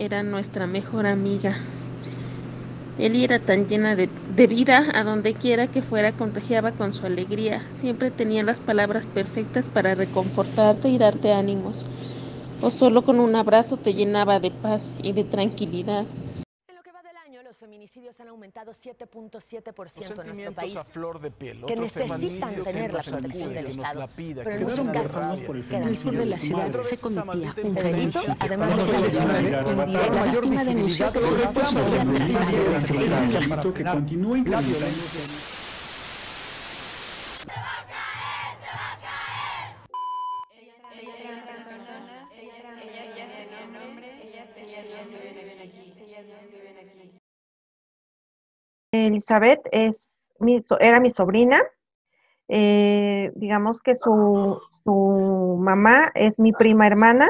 era nuestra mejor amiga. Eli era tan llena de, de, vida, a donde quiera que fuera contagiaba con su alegría. Siempre tenía las palabras perfectas para reconfortarte y darte ánimos. O solo con un abrazo te llenaba de paz y de tranquilidad feminicidios han aumentado 7.7% en nuestro país. A flor de piel. Que necesitan tener la protección del Estado. Pida, pero en muchos casos, por el, el sur de la ciudad se cometía un feminicidio. Además de la mayor visibilidad que continúa incrementando. Elizabeth es mi, era mi sobrina. Eh, digamos que su, su, mamá es mi prima hermana.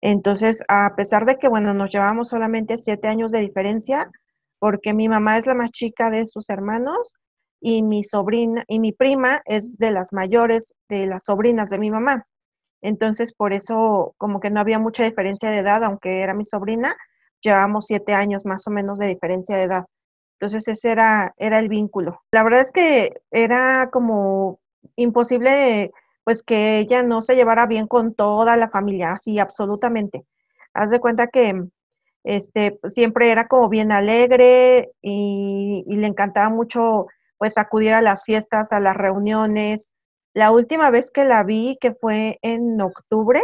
Entonces, a pesar de que, bueno, nos llevamos solamente siete años de diferencia, porque mi mamá es la más chica de sus hermanos y mi sobrina y mi prima es de las mayores de las sobrinas de mi mamá. Entonces, por eso, como que no había mucha diferencia de edad, aunque era mi sobrina, llevamos siete años más o menos de diferencia de edad. Entonces ese era, era el vínculo. La verdad es que era como imposible pues que ella no se llevara bien con toda la familia, así absolutamente. Haz de cuenta que este, siempre era como bien alegre y, y, le encantaba mucho pues acudir a las fiestas, a las reuniones. La última vez que la vi, que fue en octubre,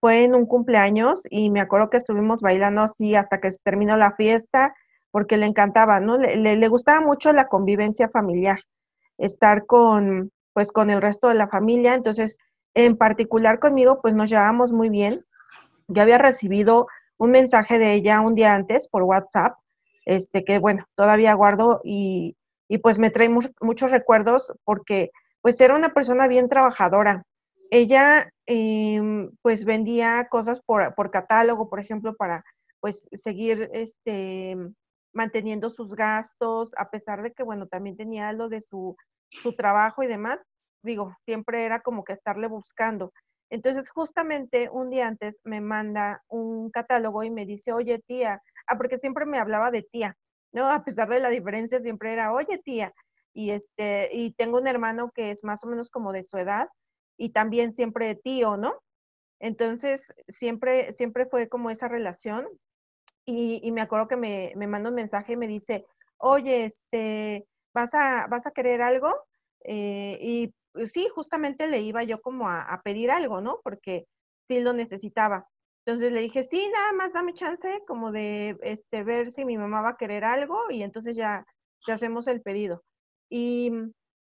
fue en un cumpleaños y me acuerdo que estuvimos bailando así hasta que terminó la fiesta porque le encantaba, ¿no? Le, le, gustaba mucho la convivencia familiar, estar con, pues, con el resto de la familia. Entonces, en particular conmigo, pues nos llevábamos muy bien. Yo había recibido un mensaje de ella un día antes por WhatsApp, este, que bueno, todavía guardo y, y pues me trae muchos recuerdos porque pues era una persona bien trabajadora. Ella eh, pues vendía cosas por, por catálogo, por ejemplo, para pues seguir este, manteniendo sus gastos, a pesar de que, bueno, también tenía lo de su, su trabajo y demás, digo, siempre era como que estarle buscando. Entonces, justamente un día antes me manda un catálogo y me dice, oye tía, ah, porque siempre me hablaba de tía, ¿no? A pesar de la diferencia, siempre era, oye tía, y este, y tengo un hermano que es más o menos como de su edad, y también siempre tío, ¿no? Entonces, siempre, siempre fue como esa relación, y, me acuerdo que me, me manda un mensaje y me dice, oye, este, ¿vas a, vas a querer algo? Eh, y pues, sí, justamente le iba yo como a, pedir algo, ¿no? Porque sí lo necesitaba. Entonces le dije, sí, nada más dame chance como de este, ver si mi mamá va a querer algo y entonces ya, ya hacemos el pedido. Y,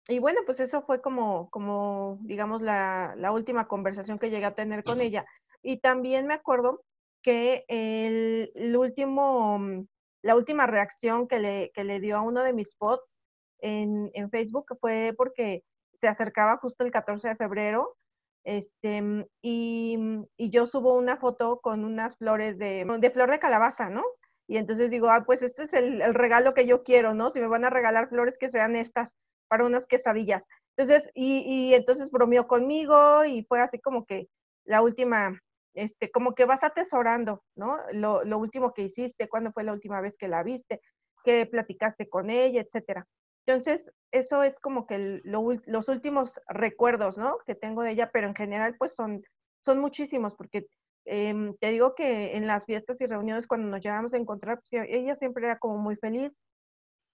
y bueno, pues eso fue como, como digamos, la, la última conversación que llegué a tener con ella. Y también me acuerdo que el, último, mm, la última reacción que le, que le dio a uno de mis posts en, en, Facebook fue porque se acercaba justo el 14 de febrero este, mm, y, mm, y yo subo una foto con unas flores de, de, flor de calabaza, ¿no? Y entonces digo, ah, pues este es el, el, regalo que yo quiero, ¿no? Si me van a regalar flores, que sean estas para unas quesadillas. Entonces, y, y entonces bromeó conmigo y fue así como que la última este, como que vas atesorando, ¿no? Lo, lo, último que hiciste, cuándo fue la última vez que la viste, qué platicaste con ella, etcétera. Entonces, eso es como que los últimos recuerdos, ¿no? Que tengo de ella, pero en general, pues son, son muchísimos, porque eh, te digo que en las fiestas y reuniones, cuando nos llevamos a encontrar, pues, ella siempre era como muy feliz.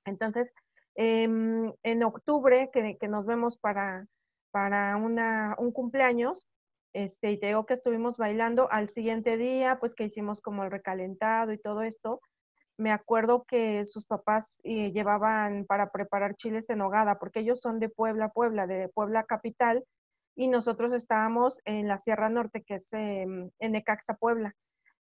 Entonces, eh, en octubre, que, nos vemos para, para un cumpleaños, este, y te digo que estuvimos bailando al siguiente día, pues que hicimos como el recalentado y todo esto. Me acuerdo que sus papás eh, llevaban para preparar chiles en hogada, porque ellos son de Puebla, Puebla, de Puebla capital, y nosotros estábamos en la Sierra Norte, que es en Necaxa, Puebla.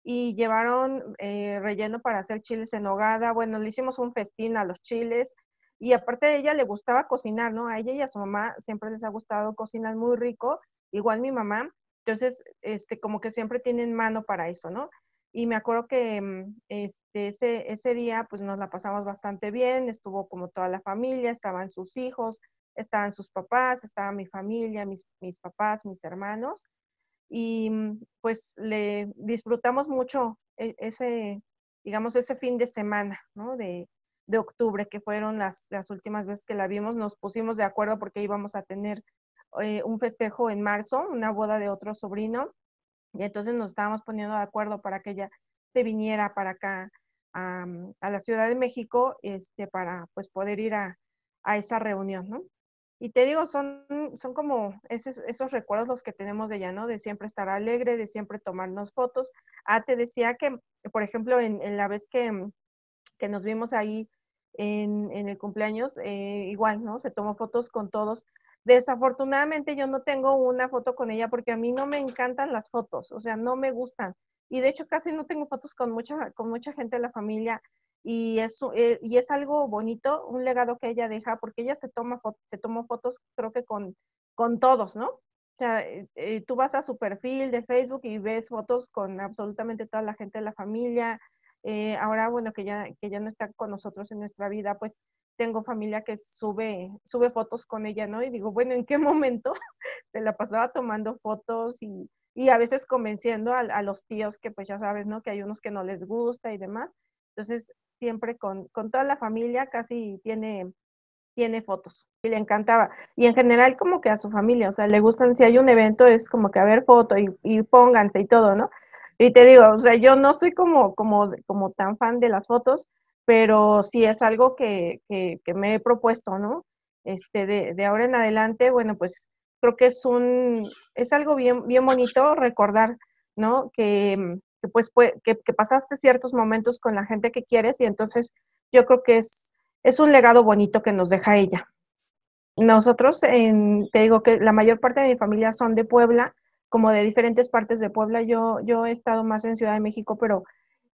Y llevaron eh, relleno para hacer chiles en hogada. Bueno, le hicimos un festín a los chiles. Y aparte de ella le gustaba cocinar, ¿no? A ella y a su mamá siempre les ha gustado cocinar muy rico igual mi mamá, entonces, este, como que siempre tienen mano para eso, ¿no? Y me acuerdo que mm, este, ese, ese día, pues nos la pasamos bastante bien, estuvo como toda la familia, estaban sus hijos, estaban sus papás, estaba mi familia, mis, mis papás, mis hermanos. y mm, pues le disfrutamos mucho e, ese, digamos, ese fin de semana, ¿no? De, de octubre, que fueron las, las últimas veces que la vimos, nos pusimos de acuerdo porque íbamos a tener eh, un festejo en marzo, una boda de otro sobrino, y entonces nos estábamos poniendo de acuerdo para que ella se viniera para acá a, la Ciudad de México, este, para pues poder ir a, a esa reunión, ¿no? Y te digo, son, son como esos, esos recuerdos los que tenemos de ella, ¿no? De siempre estar alegre, de siempre tomarnos fotos. Ah, te decía que, por ejemplo, en, la vez que, que nos vimos ahí en, en el cumpleaños, eh, igual, ¿no? Se tomó fotos con todos. Desafortunadamente yo no tengo una foto con ella porque a mí no me encantan las fotos, o sea, no me gustan. Y de hecho casi no tengo fotos con mucha, con mucha gente de la familia y es, eh, y es algo bonito, un legado que ella deja, porque ella se toma se tomó fotos creo que con, con todos, ¿no? O sea, eh, eh, tú vas a su perfil de Facebook y ves fotos con absolutamente toda la gente de la familia. ahora, bueno, que ya, que ya no está con nosotros en nuestra vida, pues tengo familia que sube, sube fotos con ella, ¿no? Y digo, bueno, ¿en qué momento se la pasaba tomando fotos y, y a veces convenciendo a, los tíos que pues ya sabes, ¿no? Que hay unos que no les gusta y demás. Entonces, siempre con, con toda la familia casi tiene, tiene fotos y le encantaba. Y en general como que a su familia, o sea, le gustan, si hay un evento es como que a ver foto y, y pónganse y todo, ¿no? Y te digo, o sea, yo no soy como, como, como tan fan de las fotos, pero sí es algo que, que, que me he propuesto, ¿no? Este, de, de, ahora en adelante, bueno, pues creo que es un, es algo bien, bien bonito recordar, ¿no? Que, que pues que, que, pasaste ciertos momentos con la gente que quieres y entonces yo creo que es, es un legado bonito que nos deja ella. Nosotros, en, te digo que la mayor parte de mi familia son de Puebla, como de diferentes partes de Puebla. Yo, yo he estado más en Ciudad de México, pero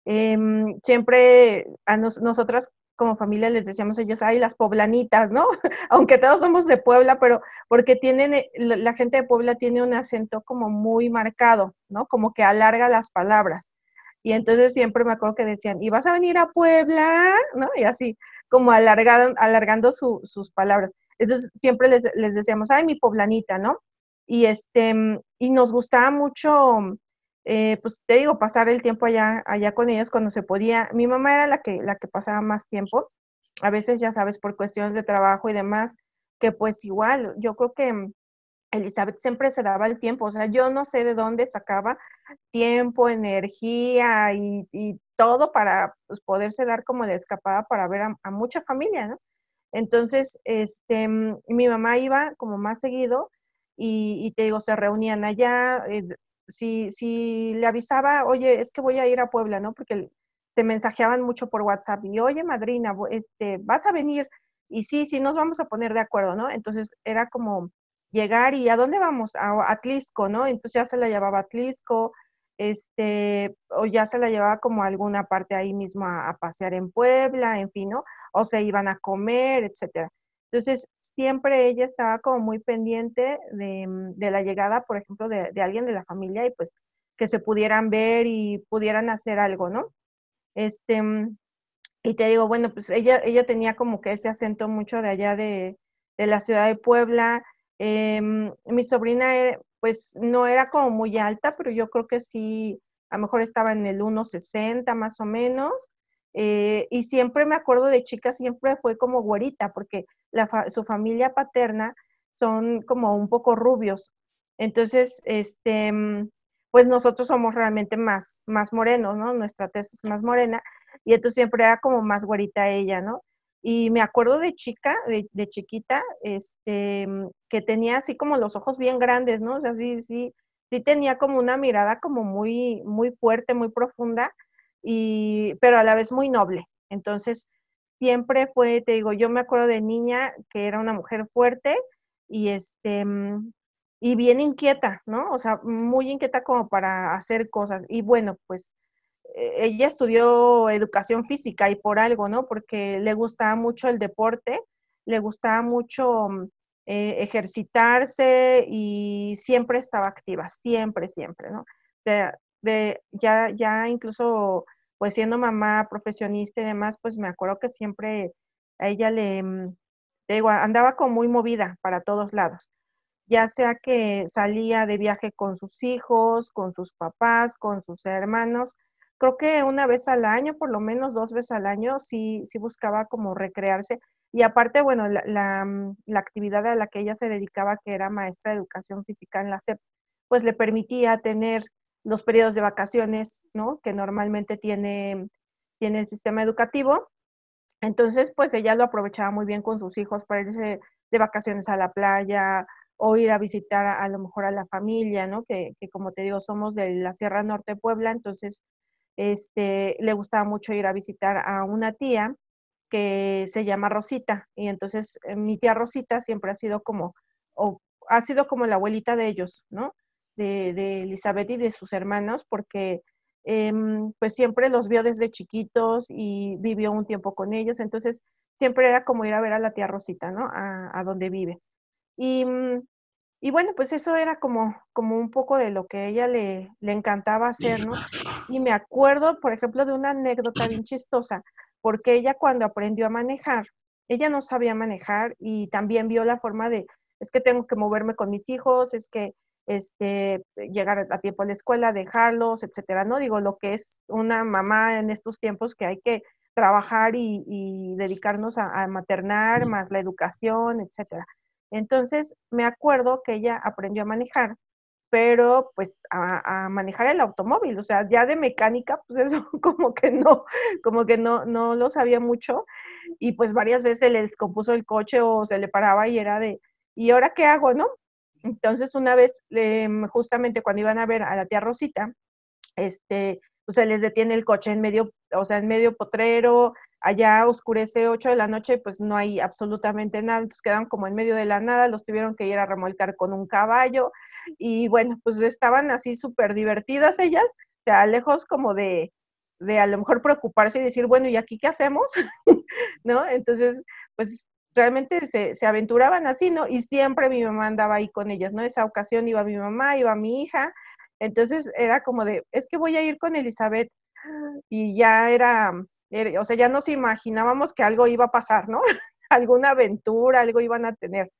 eh, siempre a nos, nosotras como familia les decíamos a ellos, ay, las poblanitas, ¿no? Aunque todos somos de Puebla, pero porque tienen, eh, la gente de Puebla tiene un acento como muy marcado, ¿no? Como que alarga las palabras. Y entonces siempre me acuerdo que decían, ¿y vas a venir a Puebla? ¿No? Y así, como alargando, alargando su, sus palabras. Entonces siempre les, les decíamos, ay, mi poblanita, ¿no? Y, este, y nos gustaba mucho eh, pues te digo, pasar el tiempo allá, allá con ellos cuando se podía. Mi mamá era la que, la que pasaba más tiempo, a veces ya sabes, por cuestiones de trabajo y demás, que pues igual, yo creo que mm, Elizabeth siempre se daba el tiempo, o sea, yo no sé de dónde sacaba tiempo, energía y, todo para pues, poderse dar como la escapada para ver a, a mucha familia, ¿no? Entonces, este, mm, mi mamá iba como más seguido y, y te digo, se reunían allá, eh, si, si le avisaba, oye, es que voy a ir a Puebla, ¿no? Porque te mensajeaban mucho por WhatsApp y, oye, madrina, este, vas a venir y sí, sí, nos vamos a poner de acuerdo, ¿no? Entonces era como llegar y ¿a dónde vamos? A Atlisco, ¿no? Entonces ya se la llevaba a Atlisco, este, o ya se la llevaba como a alguna parte ahí mismo a, a pasear en Puebla, en fin, ¿no? O se iban a comer, etcétera. Entonces, siempre ella estaba como muy pendiente de, mm, la llegada, por ejemplo, de, alguien de la familia y pues que se pudieran ver y pudieran hacer algo, ¿no? Este, mm, y te digo, bueno, pues ella, ella tenía como que ese acento mucho de allá de, la ciudad de Puebla. Eh, mi sobrina, eh, pues no era como muy alta, pero yo creo que sí, a lo mejor estaba en el 1,60 más o menos. Eh, y siempre me acuerdo de chica, siempre fue como güerita, porque su familia paterna son como un poco rubios. Entonces, este, mm, pues nosotros somos realmente más, más morenos, ¿no? Nuestra tez es más morena y entonces siempre era como más güerita ella, ¿no? Y me acuerdo de chica, de, de chiquita, este, mm, que tenía así como los ojos bien grandes, ¿no? O sea, sí, sí, sí tenía como una mirada como muy, muy fuerte, muy profunda, y, pero a la vez muy noble. Entonces, siempre fue, te digo, yo me acuerdo de niña que era una mujer fuerte y este mm, y bien inquieta, ¿no? O sea, muy inquieta como para hacer cosas. Y bueno, pues e, ella estudió educación física y por algo, ¿no? Porque le gustaba mucho el deporte, le gustaba mucho mm, eh, ejercitarse y siempre estaba activa, siempre, siempre, ¿no? De, de, ya, ya incluso pues siendo mamá profesionista y demás, pues me acuerdo que siempre a ella le, mm, digo, andaba como muy movida para todos lados. ya sea que salía de viaje con sus hijos, con sus papás, con sus hermanos. Creo que una vez al año, por lo menos dos veces al año, sí, sí buscaba como recrearse. Y aparte, bueno, la, mm, la, actividad a la que ella se dedicaba, que era maestra de educación física en la SEP, pues le permitía tener los periodos de vacaciones, ¿no? Que normalmente tiene, tiene el sistema educativo. Entonces, pues ella lo aprovechaba muy bien con sus hijos para irse de vacaciones a la playa o ir a visitar a, lo mejor a la familia, ¿no? Que, como te digo, somos de la Sierra Norte Puebla, entonces este, le gustaba mucho ir a visitar a una tía que se llama Rosita. Y entonces eh, mi tía Rosita siempre ha sido como, o ha sido como la abuelita de ellos, ¿no? De, de Elizabeth y de sus hermanos, porque em, pues siempre los vio desde chiquitos y vivió un tiempo con ellos. Entonces siempre era como ir a ver a la tía Rosita, ¿no? A, a donde vive. Y, mm, y, bueno, pues eso era como, como un poco de lo que ella le, le encantaba hacer, ¿no? Y me acuerdo, por ejemplo, de una anécdota bien chistosa, porque ella cuando aprendió a manejar, ella no sabía manejar y también vio la forma de, es que tengo que moverme con mis hijos, es que este, llegar a tiempo a la escuela, dejarlos, etcétera, ¿no? Digo, lo que es una mamá en estos tiempos que hay que trabajar y, dedicarnos a, maternar, más la educación, etcétera. Entonces, me acuerdo que ella aprendió a manejar, pero pues a, manejar el automóvil, o sea, ya de mecánica, pues eso como que no, como que no, no lo sabía mucho, y pues varias veces le descompuso el coche o se le paraba y era de, ¿y ahora qué hago, no? Entonces, una vez, em, justamente cuando iban a ver a la tía Rosita, este, pues se les detiene el coche en medio, o sea, en medio potrero, allá oscurece 8 de la noche, pues no hay absolutamente nada, entonces quedan como en medio de la nada, los tuvieron que ir a remolcar con un caballo y bueno, pues estaban así súper divertidas ellas, o sea, lejos como de, de a lo mejor preocuparse y decir, bueno, ¿y aquí qué hacemos? ¿No? Entonces, pues realmente se, aventuraban así, ¿no? Y siempre mi mamá andaba ahí con ellas, ¿no? Esa ocasión iba mi mamá, iba mi hija, entonces era como de, es que voy a ir con Elizabeth. Y ya era, o sea, ya nos imaginábamos que algo iba a pasar, ¿no? Alguna aventura, algo iban a tener,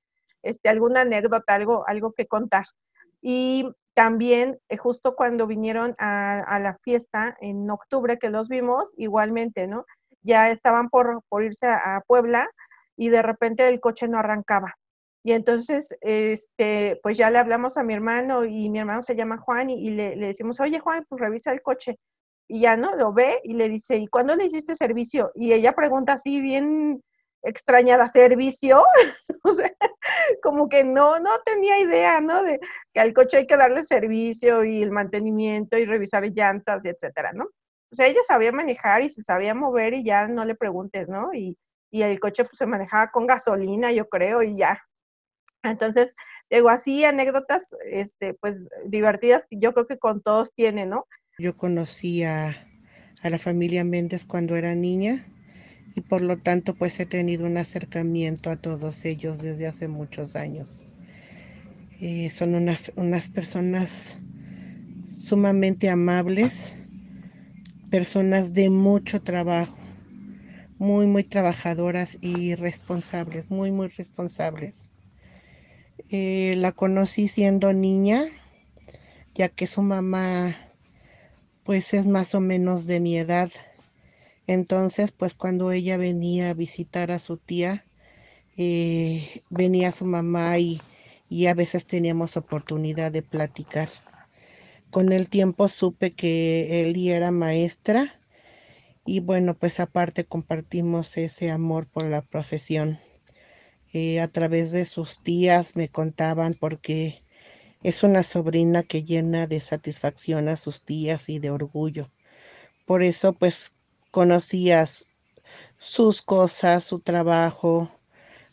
este, alguna anécdota, algo, algo que contar. Y también, eh, justo cuando vinieron a, la fiesta en octubre que los vimos, igualmente, ¿no? Ya estaban por, por irse a Puebla y de repente el coche no arrancaba. Y entonces, este, pues ya le hablamos a mi hermano y mi hermano se llama Juan y, le, decimos, oye Juan, pues revisa el coche. Y ya no, lo ve y le dice, ¿y cuándo le hiciste servicio? Y ella pregunta así bien extrañada, ¿servicio? o sea, como que no, no tenía idea, ¿no? De que al coche hay que darle servicio y el mantenimiento y revisar llantas y etcétera, ¿no? O sea, ella sabía manejar y se sabía mover y ya no le preguntes, ¿no? Y, y el coche pues se manejaba con gasolina, yo creo, y ya, entonces, digo, así anécdotas, este, pues divertidas, yo creo que con todos tiene, ¿no? Yo conocí a, la familia Méndez cuando era niña y por lo tanto pues he tenido un acercamiento a todos ellos desde hace muchos años. Eh, son unas, unas personas sumamente amables, personas de mucho trabajo, muy, muy trabajadoras y responsables, muy, muy responsables. Eh, la conocí siendo niña, ya que su mamá pues es más o menos de mi edad. Entonces, pues cuando ella venía a visitar a su tía, eh, venía su mamá y, y a veces teníamos oportunidad de platicar. Con el tiempo supe que él era maestra y bueno, pues aparte compartimos ese amor por la profesión. Eh, a través de sus tías me contaban porque es una sobrina que llena de satisfacción a sus tías y de orgullo. Por eso pues conocía sus cosas, su trabajo,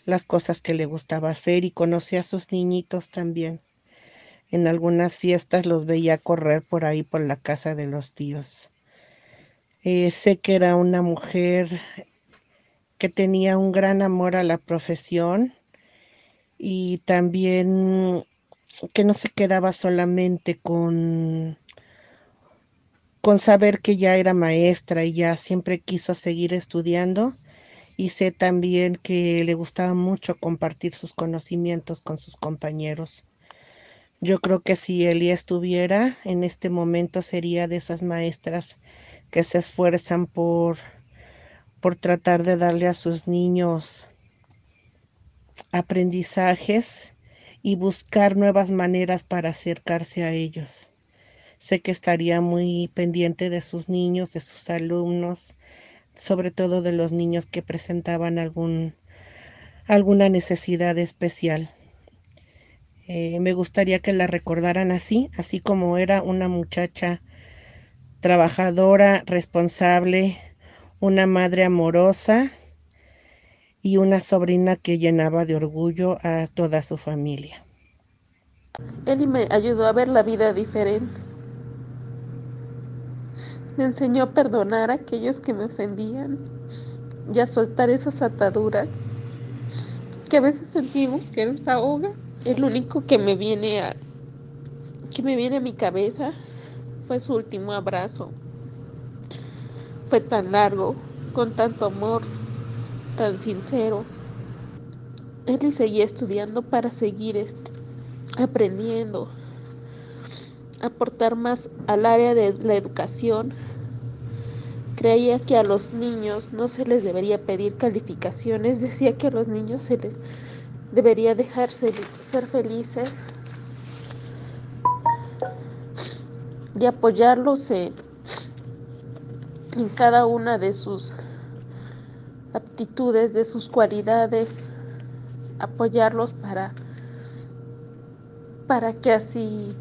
las cosas que le gustaba hacer y conocía a sus niñitos también. En algunas fiestas los veía correr por ahí por la casa de los tíos. Eh, sé que era una mujer que tenía un gran amor a la profesión y también que no se quedaba solamente con con saber que ya era maestra y ya siempre quiso seguir estudiando y sé también que le gustaba mucho compartir sus conocimientos con sus compañeros. Yo creo que si Eli estuviera en este momento sería de esas maestras que se esfuerzan por, por tratar de darle a sus niños aprendizajes y buscar nuevas maneras para acercarse a ellos. Sé que estaría muy pendiente de sus niños, de sus alumnos, sobre todo de los niños que presentaban algún, alguna necesidad especial. Eh, me gustaría que la recordaran así, así como era una muchacha trabajadora, responsable, una madre amorosa y una sobrina que llenaba de orgullo a toda su familia. Eli me ayudó a ver la vida diferente. Me enseñó a perdonar a aquellos que me ofendían y a soltar esas ataduras que a veces sentimos que nos ahoga el único que me viene a que me viene a mi cabeza fue su último abrazo. Fue tan largo, con tanto amor, tan sincero. Él seguía estudiando para seguir aprendiendo, aportar más al área de la educación. Creía que a los niños no se les debería pedir calificaciones, decía que a los niños se les debería dejarse ser felices y apoyarlos en, cada una de sus aptitudes, de sus cualidades, apoyarlos para, para que así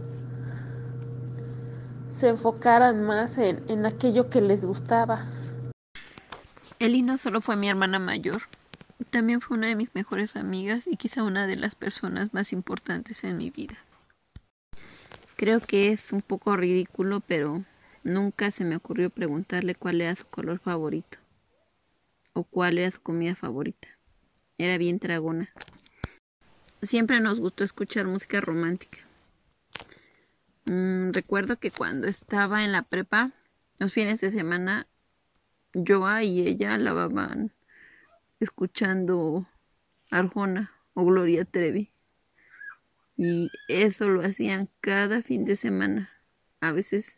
se enfocaran más en, en aquello que les gustaba. Eli no solo fue mi hermana mayor, también fue una de mis mejores amigas y quizá una de las personas más importantes en mi vida. Creo que es un poco ridículo, pero nunca se me ocurrió preguntarle cuál era su color favorito o cuál era su comida favorita. Era bien tragona. Siempre nos gustó escuchar música romántica. Mm, recuerdo que cuando estaba en la prepa, los fines de semana, yo y ella lavaban escuchando Arjona o Gloria Trevi. Y eso lo hacían cada fin de semana. A veces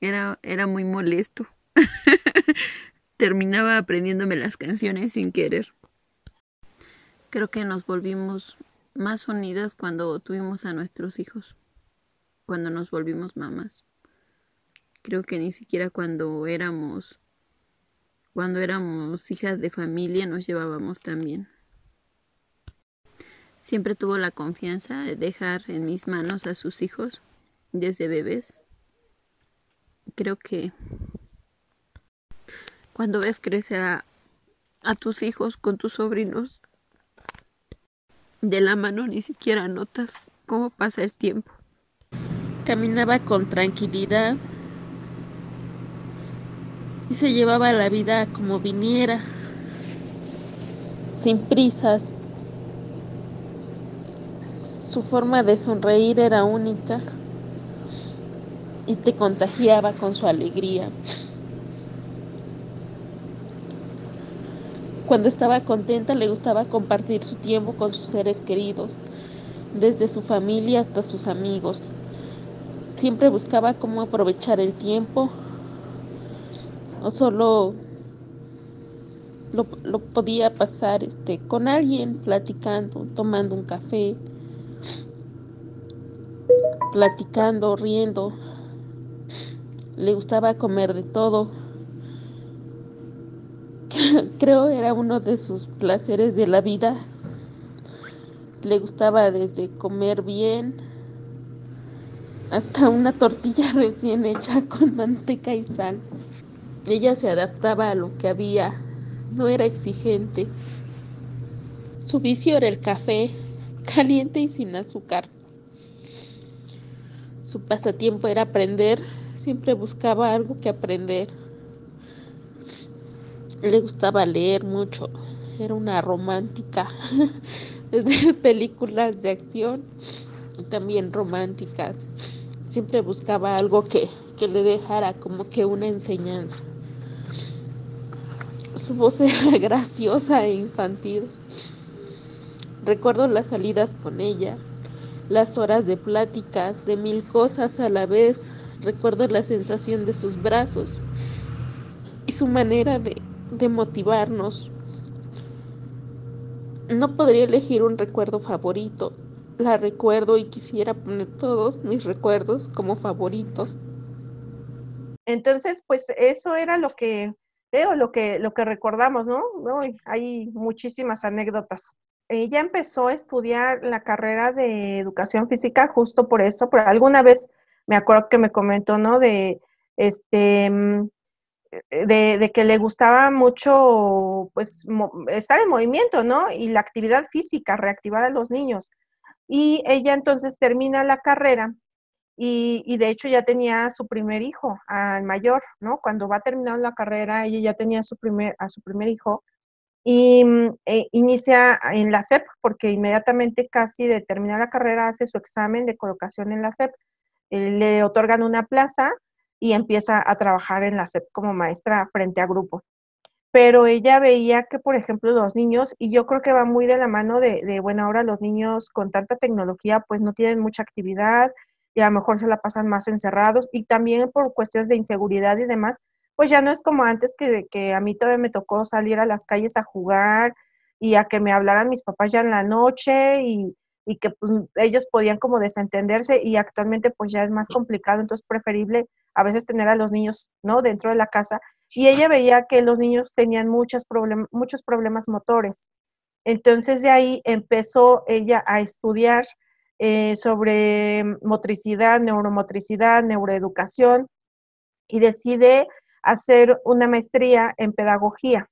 era, era muy molesto. Terminaba aprendiéndome las canciones sin querer. Creo que nos volvimos más unidas cuando tuvimos a nuestros hijos, cuando nos volvimos mamás. Creo que ni siquiera cuando éramos cuando éramos hijas de familia nos llevábamos tan bien. Siempre tuvo la confianza de dejar en mis manos a sus hijos desde bebés. Creo que cuando ves crecer a, a tus hijos con tus sobrinos de la mano ni siquiera notas cómo pasa el tiempo. Caminaba con tranquilidad y se llevaba la vida como viniera, sin prisas. Su forma de sonreír era única y te contagiaba con su alegría. Cuando estaba contenta le gustaba compartir su tiempo con sus seres queridos, desde su familia hasta sus amigos. Siempre buscaba cómo aprovechar el tiempo o solo lo, lo, podía pasar este con alguien platicando, tomando un café, platicando, riendo. Le gustaba comer de todo. Creo era uno de sus placeres de la vida. Le gustaba desde comer bien hasta una tortilla recién hecha con manteca y sal. Ella se adaptaba a lo que había, no era exigente. Su vicio era el café, caliente y sin azúcar. Su pasatiempo era aprender, siempre buscaba algo que aprender. Le gustaba leer mucho, era una romántica, desde películas de acción también románticas. Siempre buscaba algo que, que le dejara como que una enseñanza Su voz era graciosa e infantil. Recuerdo las salidas con ella, las horas de pláticas de mil cosas a la vez. Recuerdo la sensación de sus brazos y su manera de, de motivarnos. No podría elegir un recuerdo favorito. La recuerdo y quisiera poner todos mis recuerdos como favoritos. Entonces, pues eso era lo que, eh, lo que, lo que recordamos, ¿no? ¿no? Hay muchísimas anécdotas. Ella empezó a estudiar la carrera de educación física justo por eso, pero alguna vez me acuerdo que me comentó, ¿no? De este mm, de, de, que le gustaba mucho pues estar en movimiento, ¿no? Y la actividad física, reactivar a los niños. Y ella entonces termina la carrera y, y, de hecho ya tenía su primer hijo, al mayor, ¿no? Cuando va terminando la carrera, ella ya tenía su primer, a su primer hijo y mm, e, inicia en la SEP, porque inmediatamente casi de terminar la carrera hace su examen de colocación en la SEP. Eh, le otorgan una plaza y empieza a trabajar en la SEP como maestra frente a grupo. Pero ella veía que, por ejemplo, los niños, y yo creo que va muy de la mano de, de, bueno, ahora los niños con tanta tecnología pues no tienen mucha actividad y a lo mejor se la pasan más encerrados y también por cuestiones de inseguridad y demás, pues ya no es como antes que, que a mí todavía me tocó salir a las calles a jugar y a que me hablaran mis papás ya en la noche y, y que pues, ellos podían como desentenderse y actualmente pues ya es más complicado, entonces preferible a veces tener a los niños, ¿no? Dentro de la casa. Y ella veía que los niños tenían muchos, problem muchos problemas motores. Entonces de ahí empezó ella a estudiar eh, sobre motricidad, neuromotricidad, neuroeducación y decide hacer una maestría en pedagogía.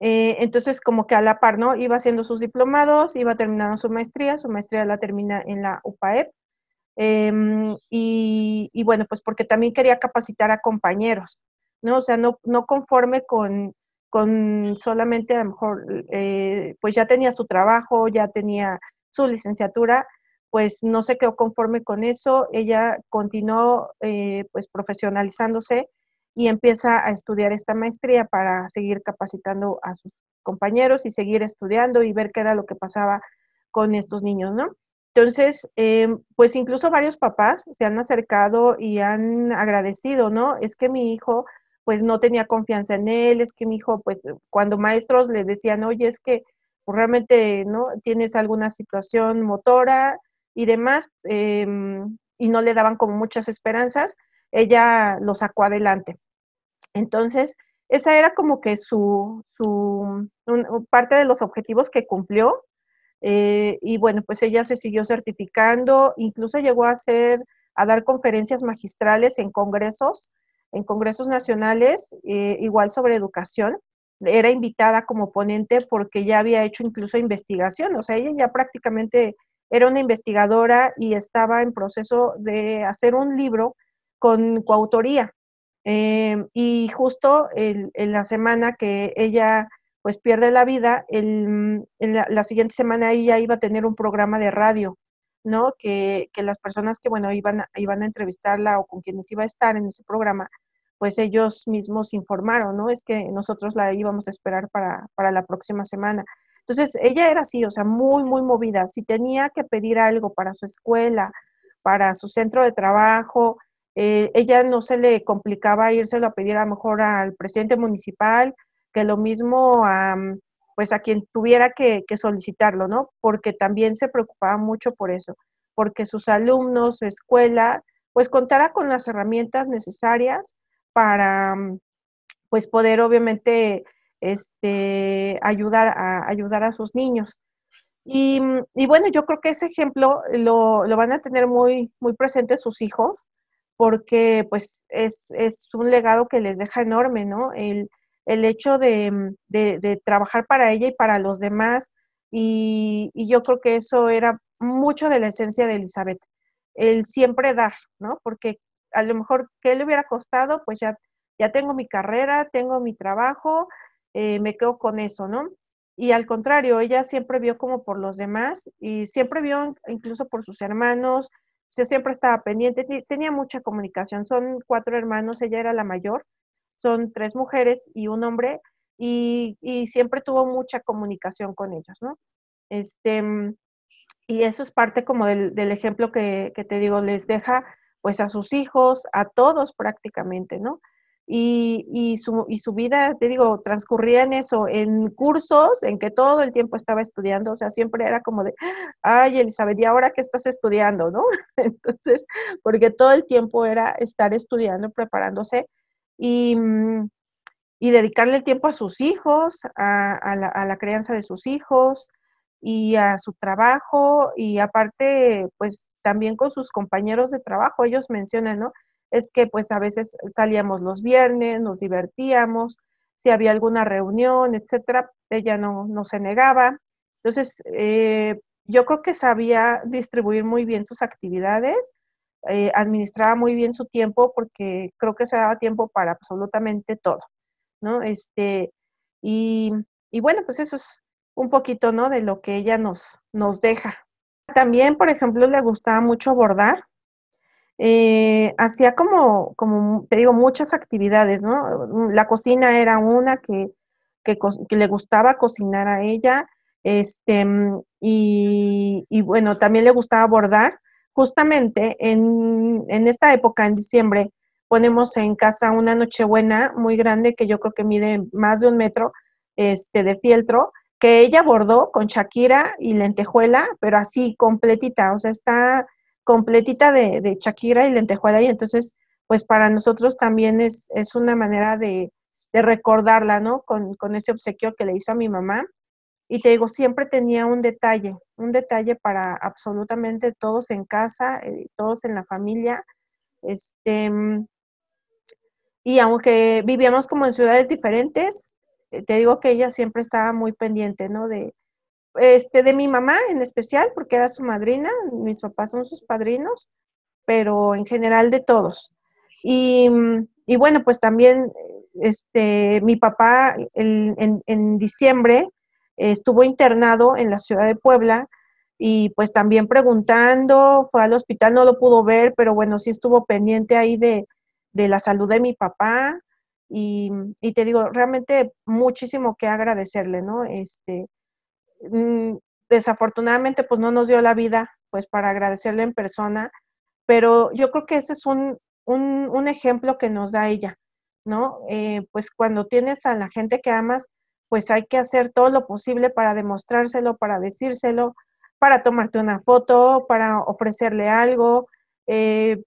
Eh, entonces, como que a la par, ¿no? Iba haciendo sus diplomados, iba terminando su maestría, su maestría la termina en la UPAEP. Em, y, bueno, pues porque también quería capacitar a compañeros, ¿no? O sea, no, no conforme con, con solamente a lo mejor, eh, pues ya tenía su trabajo, ya tenía su licenciatura, pues no se quedó conforme con eso, ella continuó eh, pues profesionalizándose y empieza a estudiar esta maestría para seguir capacitando a sus compañeros y seguir estudiando y ver qué era lo que pasaba con estos niños, ¿no? Entonces, eh, pues incluso varios papás se han acercado y han agradecido, ¿no? Es que mi hijo, pues no tenía confianza en él, es que mi hijo, pues cuando maestros le decían, oye, es que pues, realmente, ¿no? Tienes alguna situación motora y demás, eh, y no le daban como muchas esperanzas, ella lo sacó adelante. Entonces, esa era como que su, su parte de los objetivos que cumplió. Eh, y bueno, pues ella se siguió certificando, incluso llegó a hacer, a dar conferencias magistrales en congresos, en congresos nacionales, eh, igual sobre educación. Era invitada como ponente porque ya había hecho incluso investigación, o sea, ella ya prácticamente era una investigadora y estaba en proceso de hacer un libro con coautoría. Eh, y justo el, en la semana que ella pues pierde la vida, el, en la, siguiente semana ella iba a tener un programa de radio, ¿no? Que, que las personas que, bueno, iban iban a entrevistarla o con quienes iba a estar en ese programa, pues ellos mismos informaron, ¿no? Es que nosotros la íbamos a esperar para, para la próxima semana. Entonces, ella era así, o sea, muy, muy movida. Si tenía que pedir algo para su escuela, para su centro de trabajo, eh, ella no se le complicaba írselo a pedir a lo mejor al presidente municipal, que lo mismo a, pues a quien tuviera que, solicitarlo, ¿no? Porque también se preocupaba mucho por eso, porque sus alumnos, su escuela, pues contara con las herramientas necesarias para, pues poder obviamente, este, ayudar a, ayudar a sus niños. Y, y, bueno, yo creo que ese ejemplo lo, lo van a tener muy, muy presente sus hijos, porque pues es, es, un legado que les deja enorme, ¿no? El, el hecho de, mm, de, trabajar para ella y para los demás, y, y, yo creo que eso era mucho de la esencia de Elizabeth, el siempre dar, ¿no? Porque a lo mejor, ¿qué le hubiera costado? Pues ya, ya tengo mi carrera, tengo mi trabajo, eh, me quedo con eso, ¿no? Y al contrario, ella siempre vio como por los demás y siempre vio incluso por sus hermanos, sea, siempre estaba pendiente, tenía mucha comunicación. Son cuatro hermanos, ella era la mayor, son tres mujeres y un hombre, y, y siempre tuvo mucha comunicación con ellos, ¿no? Este, y eso es parte como del, del ejemplo que, que, te digo, les deja pues a sus hijos, a todos prácticamente, ¿no? Y, y, su, y su vida, te digo, transcurría en eso, en cursos, en que todo el tiempo estaba estudiando, o sea, siempre era como de, ay, Elizabeth, ¿y ahora qué estás estudiando, no? Entonces, porque todo el tiempo era estar estudiando, preparándose y, mm, y dedicarle el tiempo a sus hijos, a, la, a la crianza de sus hijos, y a su trabajo y aparte, pues también con sus compañeros de trabajo. Ellos mencionan, ¿no? Es que pues a veces salíamos los viernes, nos divertíamos, si había alguna reunión, etcétera, ella no, se negaba. Entonces, eh, yo creo que sabía distribuir muy bien sus actividades, eh, administraba muy bien su tiempo porque creo que se daba tiempo para absolutamente todo, ¿no? Este, y, y bueno, pues eso es un poquito, ¿no? De lo que ella nos, nos deja. También, por ejemplo, le gustaba mucho bordar. Eh, hacía como, como, te digo, muchas actividades, ¿no? La cocina era una que, le gustaba cocinar a ella, este, y, y, bueno, también le gustaba bordar. Justamente en, en esta época, en diciembre, ponemos en casa una nochebuena muy grande que yo creo que mide más de un metro este, de fieltro que ella bordó con Shakira y lentejuela, pero así completita, o sea, está completita de, de Shakira y lentejuela y entonces, pues para nosotros también es, es una manera de, de recordarla, ¿no? Con, con, ese obsequio que le hizo a mi mamá. Y te digo, siempre tenía un detalle, un detalle para absolutamente todos en casa, eh, todos en la familia. Este, y aunque vivíamos como en ciudades diferentes, eh, te digo que ella siempre estaba muy pendiente, ¿no? De, este, de mi mamá en especial, porque era su madrina, mis papás son sus padrinos, pero en general de todos. Y, y bueno, pues también este, mi papá en, en, en diciembre estuvo internado en la ciudad de Puebla y pues también preguntando, fue al hospital, no lo pudo ver, pero bueno, sí estuvo pendiente ahí de, de la salud de mi papá, y, y, te digo, realmente muchísimo que agradecerle, ¿no? Este, desafortunadamente, pues no nos dio la vida, pues para agradecerle en persona, pero yo creo que ese es un, un, ejemplo que nos da ella, ¿no? Eh, pues cuando tienes a la gente que amas, pues hay que hacer todo lo posible para demostrárselo, para decírselo, para tomarte una foto, para ofrecerle algo, eh,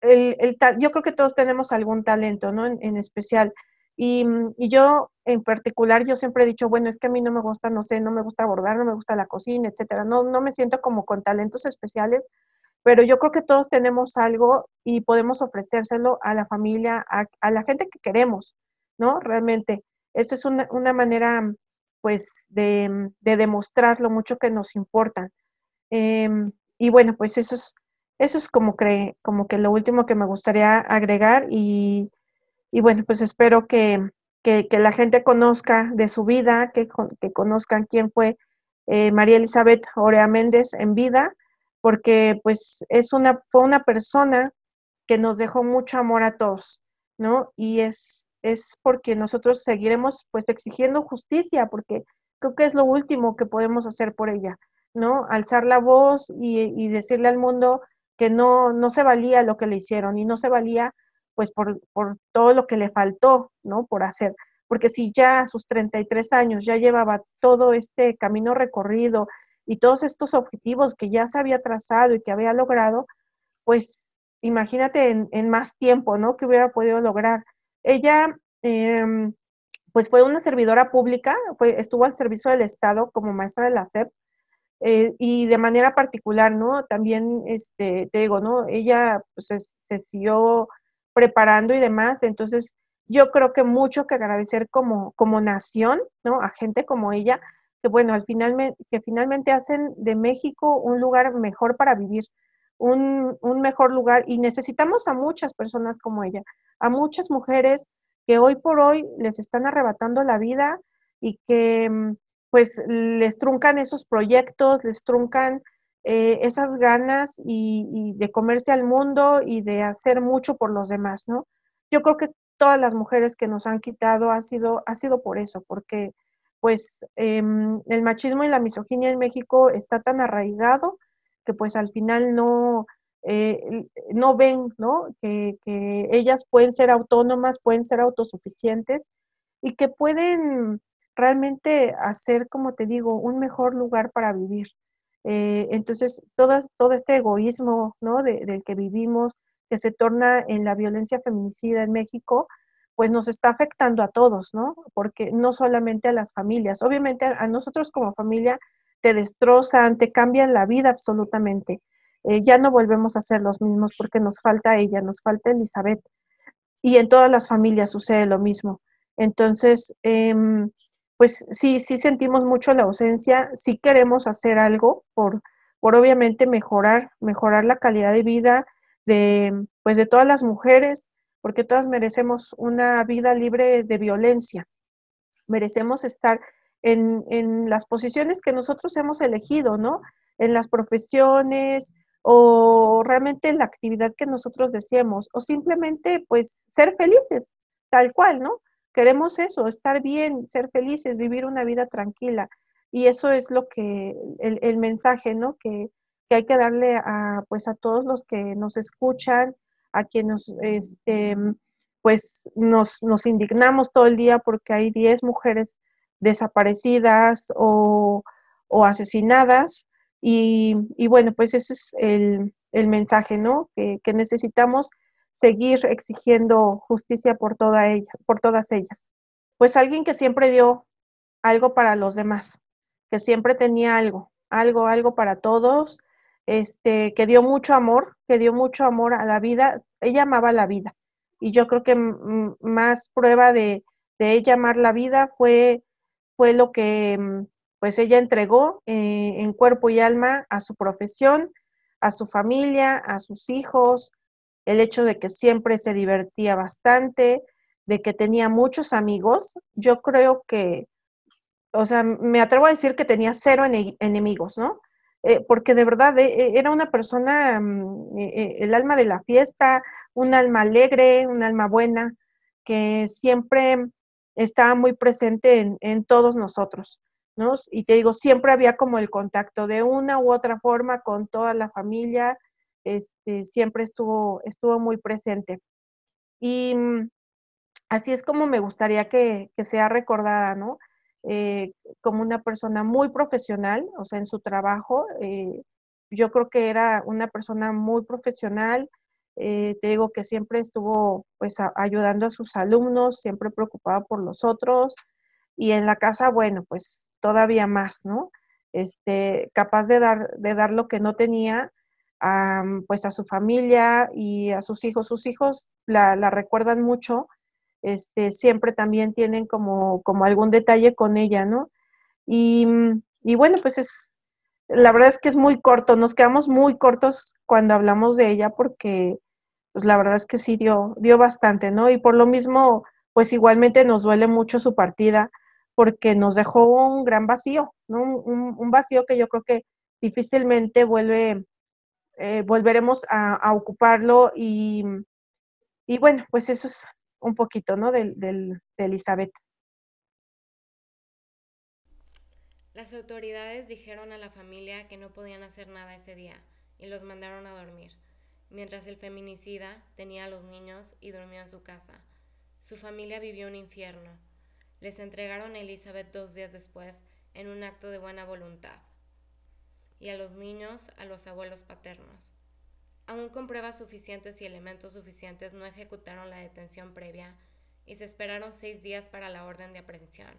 el, yo creo que todos tenemos algún talento, ¿no? En especial. Y, mm, y, yo en particular, yo siempre he dicho, bueno, es que a mí no me gusta, no sé, no me gusta bordar, no me gusta la cocina, etcétera. No, no me siento como con talentos especiales, pero yo creo que todos tenemos algo y podemos ofrecérselo a la familia, a, la gente que queremos, ¿no? Realmente. Esa es una, una manera, pues, de, de, demostrar lo mucho que nos importa. Eh, y bueno, pues eso es eso es como, que, como que lo último que me gustaría agregar y, y bueno, pues espero que, que, la gente conozca de su vida, que, que conozcan quién fue eh, María Elizabeth Orea Méndez en vida, porque pues es una, fue una persona que nos dejó mucho amor a todos, ¿no? Y es, es porque nosotros seguiremos pues exigiendo justicia, porque creo que es lo último que podemos hacer por ella, ¿no? Alzar la voz y, y decirle al mundo, que no, no se valía lo que le hicieron y no se valía pues por, por todo lo que le faltó, ¿no? Por hacer. Porque si ya a sus 33 años ya llevaba todo este camino recorrido y todos estos objetivos que ya se había trazado y que había logrado, pues imagínate en, más tiempo, ¿no? Que hubiera podido lograr. Ella, eh, pues fue una servidora pública, estuvo al servicio del Estado como maestra de la SEP, eh, y de manera particular, ¿no? También, este, te digo, ¿no? Ella pues, se, se, siguió preparando y demás, entonces yo creo que mucho que agradecer como, como nación, ¿no? A gente como ella, que bueno, al final, que finalmente hacen de México un lugar mejor para vivir, un, un mejor lugar, y necesitamos a muchas personas como ella, a muchas mujeres que hoy por hoy les están arrebatando la vida y que mm, pues les truncan esos proyectos, les truncan eh, esas ganas y, de comerse al mundo y de hacer mucho por los demás, ¿no? Yo creo que todas las mujeres que nos han quitado ha sido, ha sido por eso, porque pues em, el machismo y la misoginia en México está tan arraigado que pues al final no, eh, no ven, ¿no? Que, que, ellas pueden ser autónomas, pueden ser autosuficientes y que pueden realmente hacer, como te digo, un mejor lugar para vivir. Eh, entonces, todo, este egoísmo, ¿no? De, del que vivimos, que se torna en la violencia feminicida en México, pues nos está afectando a todos, ¿no? Porque no solamente a las familias, obviamente a, nosotros como familia te destrozan, te cambian la vida absolutamente. Eh, ya no volvemos a ser los mismos porque nos falta ella, nos falta Elizabeth. Y en todas las familias sucede lo mismo. Entonces, em, pues sí, sí sentimos mucho la ausencia, sí queremos hacer algo por, por obviamente mejorar, mejorar la calidad de vida de, pues de todas las mujeres, porque todas merecemos una vida libre de violencia. Merecemos estar en, en las posiciones que nosotros hemos elegido, ¿no? En las profesiones o realmente en la actividad que nosotros deseemos, o simplemente pues ser felices, tal cual, ¿no? Queremos eso, estar bien, ser felices, vivir una vida tranquila. Y eso es lo que, el, el mensaje, ¿no? Que, que hay que darle a, pues, a todos los que nos escuchan, a quienes este, pues nos, nos indignamos todo el día porque hay 10 mujeres desaparecidas o, o asesinadas. Y, y, bueno, pues ese es el, el mensaje, ¿no? Que, que, necesitamos seguir exigiendo justicia por, toda ella, por todas ellas. Pues alguien que siempre dio algo para los demás, que siempre tenía algo, algo, algo para todos, este, que dio mucho amor, que dio mucho amor a la vida. Ella amaba la vida. Y yo creo que más prueba de, de, ella amar la vida fue, fue lo que mm, pues ella entregó eh, en cuerpo y alma a su profesión, a su familia, a sus hijos, el hecho de que siempre se divertía bastante, de que tenía muchos amigos. Yo creo que, o sea, me atrevo a decir que tenía cero enemigos, ¿no? Eh, porque de verdad eh, era una persona, mm, eh, el alma de la fiesta, un alma alegre, un alma buena, que siempre estaba muy presente en, en todos nosotros. ¿no? Y te digo, siempre había como el contacto de una u otra forma con toda la familia, este, siempre estuvo, estuvo muy presente. Y mm, así es como me gustaría que, que sea recordada, ¿no? eh, como una persona muy profesional, o sea, en su trabajo. Eh, yo creo que era una persona muy profesional. Eh, te digo que siempre estuvo pues ayudando a sus alumnos, siempre preocupada por los otros. Y en la casa, bueno, pues todavía más, ¿no? Este, capaz de dar, de dar lo que no tenía a, pues a su familia y a sus hijos. Sus hijos la, la recuerdan mucho este, siempre también tienen como, como algún detalle con ella, ¿no? Y, y, bueno, pues es, la verdad es que es muy corto, nos quedamos muy cortos cuando hablamos de ella porque, pues la verdad es que sí dio, dio bastante, ¿no? Y por lo mismo, pues igualmente nos duele mucho su partida porque nos dejó un gran vacío, ¿no? Un, un vacío que yo creo que difícilmente vuelve, eh, volveremos a, ocuparlo y, y bueno, pues eso es un poquito, ¿no? De, de, de Elizabeth. Las autoridades dijeron a la familia que no podían hacer nada ese día y los mandaron a dormir, mientras el feminicida tenía a los niños y durmió en su casa. Su familia vivió un infierno. Les entregaron a Elizabeth dos días después en un acto de buena voluntad y a los niños a los abuelos paternos. Aún con pruebas suficientes y elementos suficientes no ejecutaron la detención previa y se esperaron seis días para la orden de aprehensión.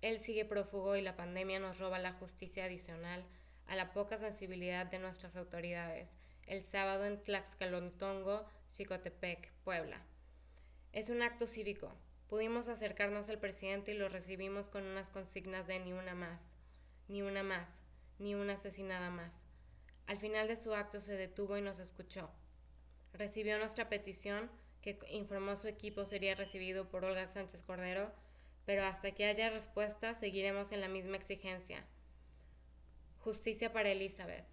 Él sigue prófugo y la pandemia nos roba la justicia adicional a la poca sensibilidad de nuestras autoridades el sábado en Tlaxcalontongo, Chicotepec, Puebla. Es un acto cívico. Pudimos acercarnos al presidente y lo recibimos con unas consignas de ni una más, ni una más, ni una asesinada más. Al final de su acto se detuvo y nos escuchó. Recibió nuestra petición, que informó su equipo sería recibido por Olga Sánchez Cordero, pero hasta que haya respuesta seguiremos en la misma exigencia. Justicia para Elizabeth.